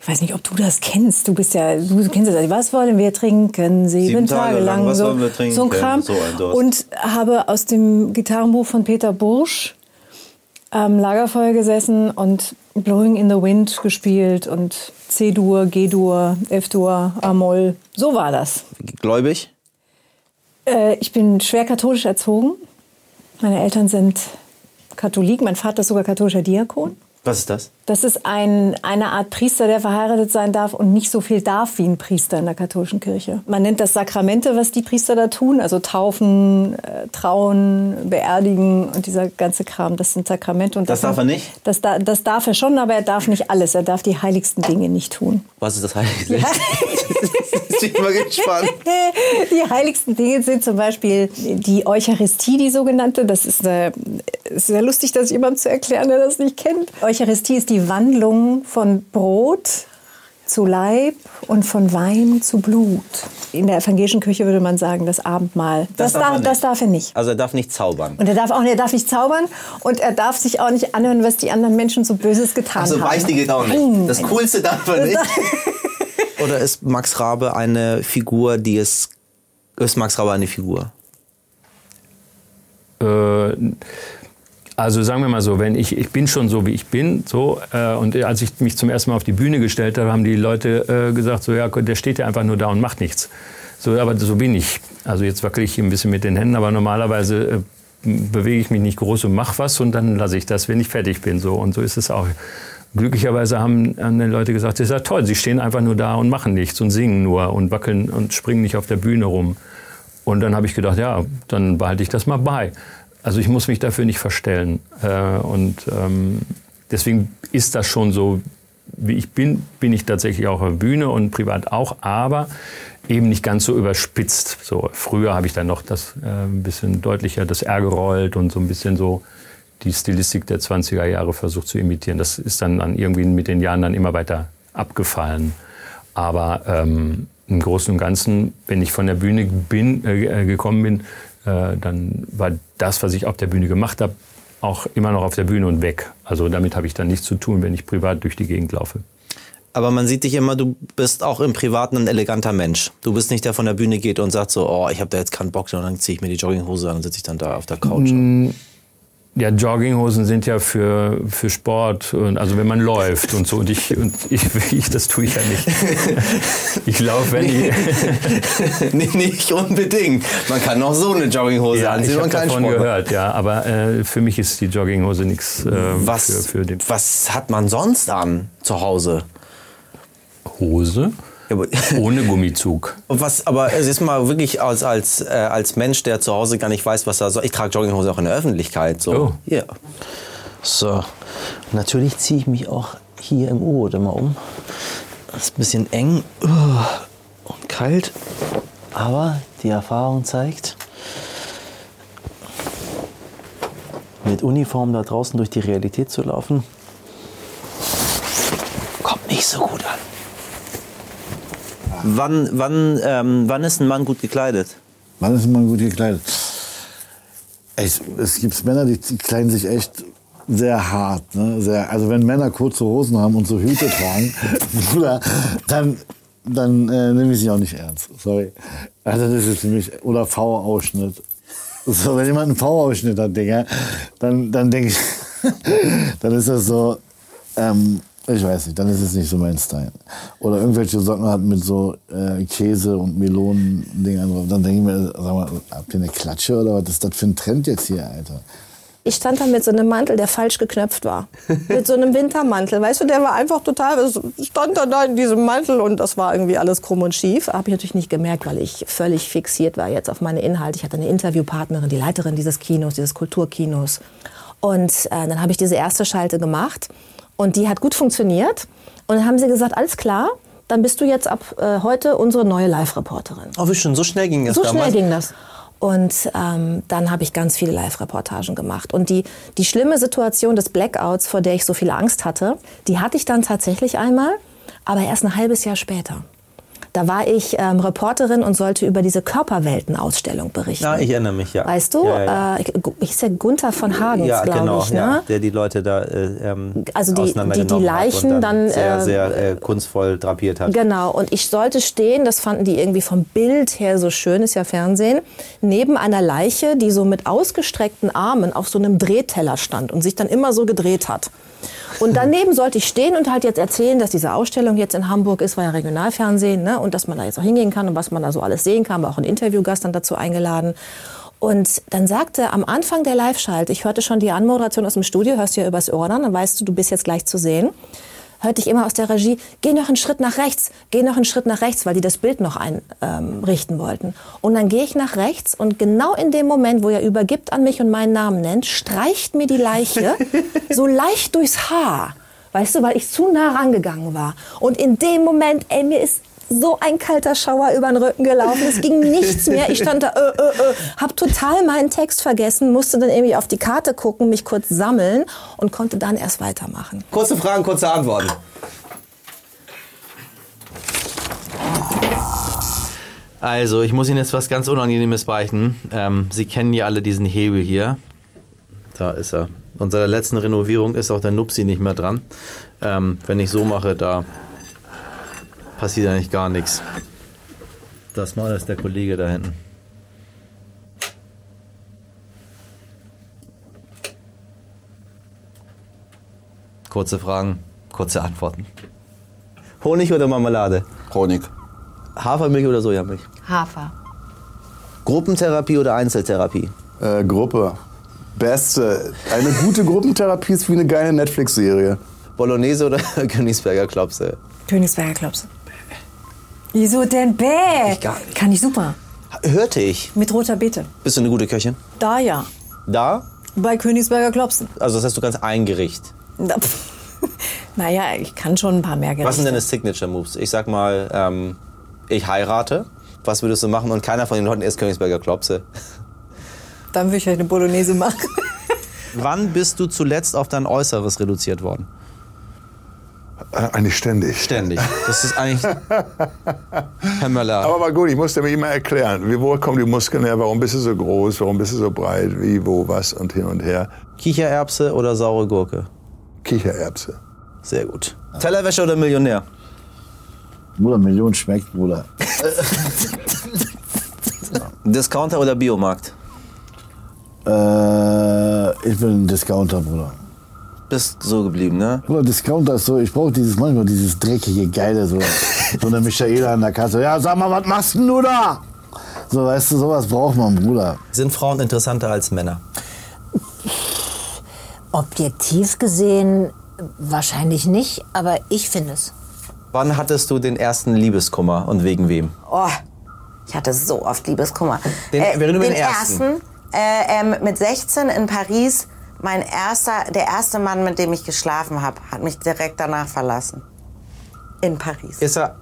Ich weiß nicht, ob du das kennst. Du bist ja, du kennst das. Was wollen wir trinken? Sieben, Sieben Tage, Tage lang, so, so ein Kram. So ein. Und habe aus dem Gitarrenbuch von Peter Bursch am Lagerfeuer gesessen und Blowing in the Wind gespielt und C-Dur, G-Dur, F-Dur, A-Moll. So war das. Gläubig? Äh, ich bin schwer katholisch erzogen. Meine Eltern sind Katholik, mein Vater ist sogar katholischer Diakon. Was ist das? Das ist ein, eine Art Priester, der verheiratet sein darf und nicht so viel darf wie ein Priester in der katholischen Kirche. Man nennt das Sakramente, was die Priester da tun, also Taufen, äh, Trauen, Beerdigen und dieser ganze Kram. Das sind Sakramente. Und Das darf er nicht? Das, da, das darf er schon, aber er darf nicht alles. Er darf die heiligsten Dinge nicht tun. Was ist das Heiligste? ich bin mal gespannt. Die heiligsten Dinge sind zum Beispiel die Eucharistie, die sogenannte. Das ist, eine, ist sehr lustig, das jemandem zu erklären, der das nicht kennt. Eucharistie ist die Wandlung von Brot zu Leib und von Wein zu Blut. In der evangelischen Kirche würde man sagen, das Abendmahl. Das, Das darf er darf, nicht. das darf er nicht. Also er darf nicht zaubern. Und er darf auch er darf nicht zaubern und er darf sich auch nicht anhören, was die anderen Menschen so Böses getan Also haben. Beichte geht auch Nein. nicht. Das Coolste darf er nicht. Oder ist Max Rabe eine Figur, die es. Ist Max Rabe eine Figur? Äh, also sagen wir mal so, wenn ich, ich bin schon so, wie ich bin, so, äh, und als ich mich zum ersten Mal auf die Bühne gestellt habe, haben die Leute äh, gesagt, so, ja, der steht ja einfach nur da und macht nichts. So, aber so bin ich. Also jetzt wackel ich ein bisschen mit den Händen, aber normalerweise äh, bewege ich mich nicht groß und mache was und dann lasse ich das, wenn ich fertig bin. So. Und so ist es auch. Glücklicherweise haben, haben die Leute gesagt, das ist ja toll, sie stehen einfach nur da und machen nichts und singen nur und wackeln und springen nicht auf der Bühne rum. Und dann habe ich gedacht, ja, dann behalte ich das mal bei. Also ich muss mich dafür nicht verstellen. Äh, und ähm, deswegen ist das schon so, wie ich bin, bin ich tatsächlich auch auf der Bühne und privat auch, aber eben nicht ganz so überspitzt. So früher habe ich dann noch das äh, ein bisschen deutlicher das R gerollt und so ein bisschen so die Stilistik der 20er Jahre versucht zu imitieren. Das ist dann, dann irgendwie mit den Jahren dann immer weiter abgefallen. Aber ähm, im Großen und Ganzen, wenn ich von der Bühne bin, äh, gekommen bin, äh, dann war das, was ich auf der Bühne gemacht habe, auch immer noch auf der Bühne und weg. Also damit habe ich dann nichts zu tun, wenn ich privat durch die Gegend laufe. Aber man sieht dich immer, du bist auch im Privaten ein eleganter Mensch. Du bist nicht der von der Bühne geht und sagt so, oh, ich habe da jetzt keinen Bock, und dann ziehe ich mir die Jogginghose an und sitze ich dann da auf der Couch. Mm, Ja, Jogginghosen sind ja für, für Sport, und also wenn man läuft und so. Und ich, und ich, ich das tue ich ja nicht. Ich laufe, wenn ich. nee, nicht unbedingt. Man kann auch so eine Jogginghose Ja, anziehen ich und habe keinen davon Sport. gehört, ja. Aber äh, für mich ist die Jogginghose nichts äh, Was, für, für den. was hat man sonst an zu Hause? Hose? Ohne Gummizug. Was, aber es ist mal wirklich als, als, äh, als Mensch, der zu Hause gar nicht weiß, was er soll. Ich trage Jogginghose auch in der Öffentlichkeit. So. Oh. Ja. So. Natürlich ziehe ich mich auch hier im U-Boot immer um. Das ist ein bisschen eng uh, und kalt. Aber die Erfahrung zeigt, mit Uniform da draußen durch die Realität zu laufen, kommt nicht so gut an. Wann, wann, ähm, wann ist ein Mann gut gekleidet? Wann ist man gut gekleidet? Es, es gibt Männer, die kleiden sich echt sehr hart. Ne? Sehr, also wenn Männer kurze Hosen haben und so Hüte tragen, Bruder, dann, dann äh, nehme ich sie auch nicht ernst. Sorry. Also das ist für mich, oder V-Ausschnitt. So, wenn jemand einen V-Ausschnitt hat, Digga, dann, dann denke ich, dann ist das so, ähm, ich weiß nicht, dann ist es nicht so mein Style. Oder irgendwelche Socken hat mit so äh, Käse und Melonen-Dingern drauf. Dann denke ich mir, sag mal, habt ihr eine Klatsche oder was ist das für ein Trend jetzt hier, Alter? Ich stand da mit so einem Mantel, der falsch geknöpft war. mit so einem Wintermantel. Weißt du, der war einfach total, stand da, da in diesem Mantel und das war irgendwie alles krumm und schief. Habe ich natürlich nicht gemerkt, weil ich völlig fixiert war jetzt auf meine Inhalte. Ich hatte eine Interviewpartnerin, die Leiterin dieses Kinos, dieses Kulturkinos. Und äh, dann habe ich diese erste Schalte gemacht und die hat gut funktioniert. Und dann haben sie gesagt, alles klar, dann bist du jetzt ab äh, heute unsere neue Live-Reporterin. Oh, wie schön, so schnell ging das So damals? schnell ging das. Und ähm, dann habe ich ganz viele Live-Reportagen gemacht. Und die, die schlimme Situation des Blackouts, vor der ich so viel Angst hatte, die hatte ich dann tatsächlich einmal, aber erst ein halbes Jahr später. Da war ich ähm, Reporterin und sollte über diese Körperwelten-Ausstellung berichten. Ja, ich erinnere mich, ja. Weißt du, Ja, ja. Äh, ich ist ja Gunther von Hagens, ja, glaube genau, ich. Ne? ja, der die Leute da äh, ähm, Also die- die- die Leichen und dann, sehr, äh, sehr äh, kunstvoll drapiert hat. Genau, und ich sollte stehen, das fanden die irgendwie vom Bild her so schön, ist ja Fernsehen, neben einer Leiche, die so mit ausgestreckten Armen auf so einem Drehteller stand und sich dann immer so gedreht hat. Und daneben sollte ich stehen und halt jetzt erzählen, dass diese Ausstellung jetzt in Hamburg ist, war ja Regionalfernsehen, ne? und dass man da jetzt auch hingehen kann und was man da so alles sehen kann, war auch ein Interviewgast dann dazu eingeladen. Und dann sagte am Anfang der Live-Schalt, ich hörte schon die Anmoderation aus dem Studio, hörst du ja übers Ohr dann, dann weißt du, du bist jetzt gleich zu sehen hörte ich immer aus der Regie, geh noch einen Schritt nach rechts, geh noch einen Schritt nach rechts, weil die das Bild noch einrichten ähm, wollten. Und dann gehe ich nach rechts und genau in dem Moment, wo er übergibt an mich und meinen Namen nennt, streicht mir die Leiche so leicht durchs Haar. Weißt du, weil ich zu nah rangegangen war. Und in dem Moment, ey, mir ist so ein kalter Schauer über den Rücken gelaufen. Es ging nichts mehr. Ich stand da, äh, äh, äh, hab total meinen Text vergessen, musste dann irgendwie auf die Karte gucken, mich kurz sammeln und konnte dann erst weitermachen. Kurze Fragen, kurze Antworten. Also, ich muss Ihnen jetzt was ganz Unangenehmes beichten. Ähm, Sie kennen ja alle diesen Hebel hier. Da ist er. Und seit der letzten Renovierung ist auch der Nupsi nicht mehr dran. Ähm, wenn ich so mache, da passiert eigentlich gar nichts. Das mal ist der Kollege da hinten. Kurze Fragen, kurze Antworten. Honig oder Marmelade? Honig. Hafermilch oder Sojamilch? Hafer. Gruppentherapie oder Einzeltherapie? Äh, Gruppe. Beste. Eine gute Gruppentherapie ist wie eine geile Netflix-Serie. Bolognese oder Königsberger Klopse? Königsberger Klops. Wieso denn Bäh? Kann ich super. Hörte ich. Mit roter Beete. Bist du eine gute Köchin? Da ja. Da? Bei Königsberger Klopsen. Also das heißt, du kannst ein Gericht. Pff. naja, ich kann schon ein paar mehr Gerichte. Was sind deine Signature Moves? Ich sag mal, ähm, ich heirate. Was würdest du machen? Und keiner von den Leuten isst Königsberger Klopse. Dann würde ich halt eine Bolognese machen. Wann bist du zuletzt auf dein Äußeres reduziert worden? Äh, Eigentlich ständig. Ständig. Das ist eigentlich. Herr Möller. Aber war gut, ich musste mir immer erklären, wie, wo kommen die Muskeln her, warum bist du so groß, warum bist du so breit, wie, wo, was und hin und her. Kichererbse oder saure Gurke? Kichererbse. Sehr gut. Tellerwäsche oder Millionär? Bruder, Million schmeckt, Bruder. Discounter oder Biomarkt? Äh, ich bin ein Discounter, Bruder. Bist so geblieben, ne? Bruder, Discounter ist so, ich brauche dieses manchmal dieses dreckige, geile, so, so eine Michaela an der Kasse. Ja, sag mal, was machst denn du da? So, weißt du, sowas braucht man, Bruder. Sind Frauen interessanter als Männer? Objektiv gesehen wahrscheinlich nicht, aber ich finde es. Wann hattest du den ersten Liebeskummer und wegen wem? Oh, ich hatte so oft Liebeskummer. Den- wir reden über den ersten. Äh, ähm, mit 16 in Paris, mein erster, der erste Mann, mit dem ich geschlafen habe, hat mich direkt danach verlassen. In Paris. Ist er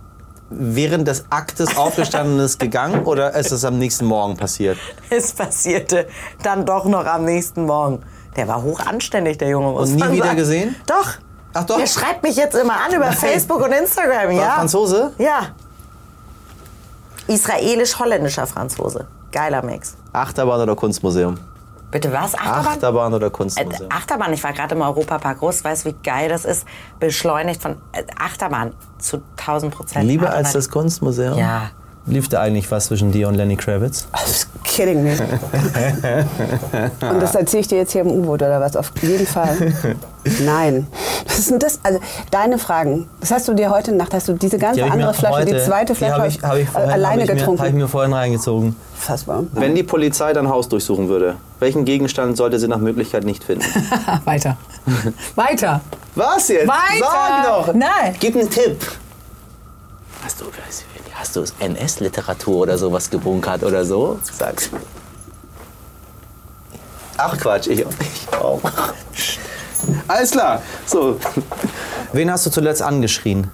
während des Aktes aufgestanden ist gegangen oder ist es am nächsten Morgen passiert? Es passierte dann doch noch am nächsten Morgen. Der war hoch anständig, der Junge. Und nie wieder sagen. gesehen? Doch. Ach doch. Der schreibt mich jetzt immer an über Nein. Facebook und Instagram, War ja. Franzose? Ja. Israelisch-holländischer Franzose. Geiler Mix. Achterbahn oder Kunstmuseum? Bitte was? Achterbahn? Achterbahn oder Äh, Kunstmuseum? Achterbahn, ich war gerade im Europapark Russ, weißt du, wie geil das ist? Beschleunigt von äh, Achterbahn zu 1000 Prozent. Lieber als das Kunstmuseum? Ja. Lief da eigentlich was zwischen dir und Lenny Kravitz? Kidding me. Und das erzähle ich dir jetzt hier im U-Boot oder was? Auf jeden Fall. Nein. Was ist denn das? Also, deine Fragen. Das hast du dir heute Nacht, hast du diese ganze Die andere Flasche, heute- die zweite die Flasche hab ich, hab ich äh, vorhin, alleine hab ich getrunken. Mir, hab ich mir vorhin reingezogen. Fassbar. Wenn die Polizei dein Haus durchsuchen würde, welchen Gegenstand sollte sie nach Möglichkeit nicht finden? Weiter. Weiter. Was jetzt? Weiter. Sag doch. Nein. Gib einen Tipp. Hast du, hast du NS-Literatur oder sowas gebunkert oder so? Sag's. Ach Quatsch, ich, ich auch. Alles klar. So. Wen hast du zuletzt angeschrien?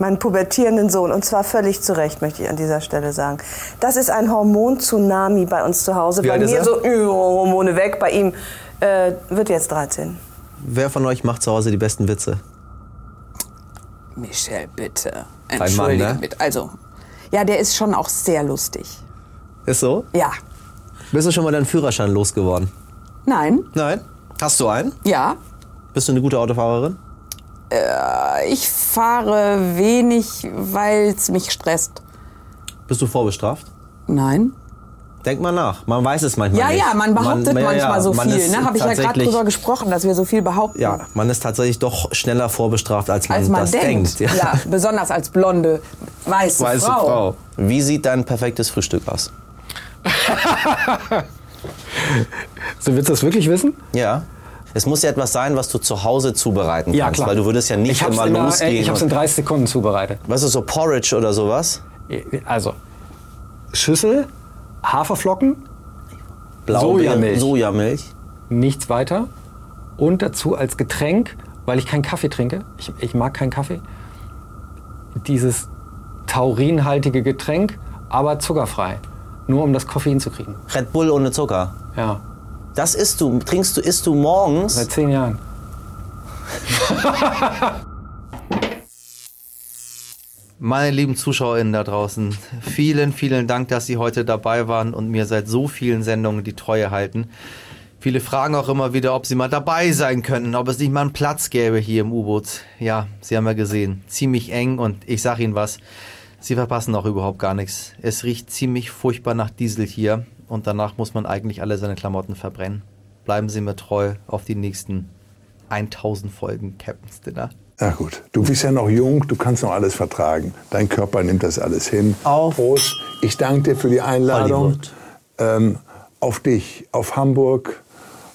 Meinen pubertierenden Sohn. Und zwar völlig zu Recht, möchte ich an dieser Stelle sagen. Das ist ein Hormon-Tsunami bei uns zu Hause. Wie bei mir er? so, äh, Hormone weg. Bei ihm äh, wird jetzt 13. Wer von euch macht zu Hause die besten Witze? Michelle, bitte. Dein Mann, Entschuldige ne? bitte. Also, ja, der ist schon auch sehr lustig. Ist so? Ja. Bist du schon mal deinen Führerschein losgeworden? Nein? Nein. Hast du einen? Ja. Bist du eine gute Autofahrerin? Äh, ich fahre wenig, weil es mich stresst. Bist du vorbestraft? Nein. Denk mal nach. Man weiß es manchmal Ja, nicht. ja, man behauptet ja, ja, manchmal so man viel. Ne? Habe ich ja gerade drüber gesprochen, dass wir so viel behaupten. Ja, man ist tatsächlich doch schneller vorbestraft, als man, als man das denkt. denkt. Ja. besonders als blonde, weiße, Weiße Frau. Frau. Wie sieht dein perfektes Frühstück aus? So, willst du das wirklich wissen? Ja. Es muss ja etwas sein, was du zu Hause zubereiten Ja, kannst, klar. weil du würdest ja nicht ich hab's immer in der- losgehen. Ich habe es in und- 30 Sekunden zubereitet. Was ist so Porridge oder sowas? Also, Schüssel, Haferflocken, Blaubeeren, Sojamilch. Sojamilch. Nichts weiter. Und dazu als Getränk, weil ich keinen Kaffee trinke, ich, ich mag keinen Kaffee, dieses taurinhaltige Getränk, aber zuckerfrei. Nur um das Koffein zu kriegen. Red Bull ohne Zucker. Ja. Das isst du, trinkst du, isst du morgens? Seit zehn Jahren. Meine lieben ZuschauerInnen da draußen, vielen, vielen Dank, dass Sie heute dabei waren und mir seit so vielen Sendungen die Treue halten. Viele fragen auch immer wieder, ob Sie mal dabei sein könnten, ob es nicht mal einen Platz gäbe hier im U-Boot. Ja, Sie haben ja gesehen, ziemlich eng und ich sag Ihnen was, Sie verpassen auch überhaupt gar nichts. Es riecht ziemlich furchtbar nach Diesel hier und danach muss man eigentlich alle seine Klamotten verbrennen. Bleiben Sie mir treu auf die nächsten 1000 Folgen Captain's Dinner. Na gut, du bist ja noch jung, du kannst noch alles vertragen. Dein Körper nimmt das alles hin. Auf. Prost. Ich danke dir für die Einladung. Ähm, auf dich, auf Hamburg,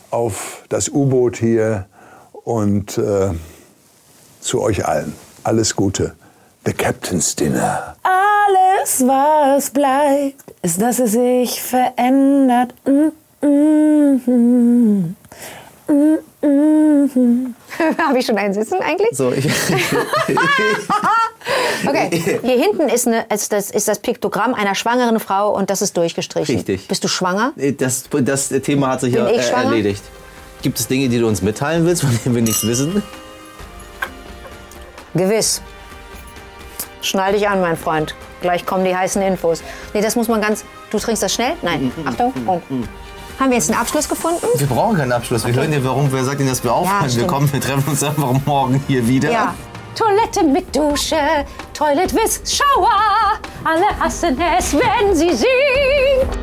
auf das U-Boot hier und äh, zu euch allen. Alles Gute. The Captain's Dinner. Alles, was bleibt, ist, dass es sich verändert. Mm, mm, mm. Habe ich schon einen Sitzen eigentlich? So, ich, Okay, hier hinten ist, eine, ist, das, ist das Piktogramm einer schwangeren Frau und das ist durchgestrichen. Richtig. Bist du schwanger? Das, das Thema hat sich Bin ja ich äh, schwanger? erledigt. Gibt es Dinge, die du uns mitteilen willst, von denen wir nichts wissen? Gewiss. Schnall dich an, mein Freund. Gleich kommen die heißen Infos. Nee, das muss man ganz. Du trinkst das schnell? Nein. Achtung. Oh. Haben wir jetzt einen Abschluss gefunden? Wir brauchen keinen Abschluss. Wir hören dir, warum. Wer sagt denn, dass wir aufhören? wir stimmt. kommen, wir treffen uns einfach morgen hier wieder. Ja. Toilette mit Dusche, Toilet with Shower. Alle hassen es, wenn sie singt.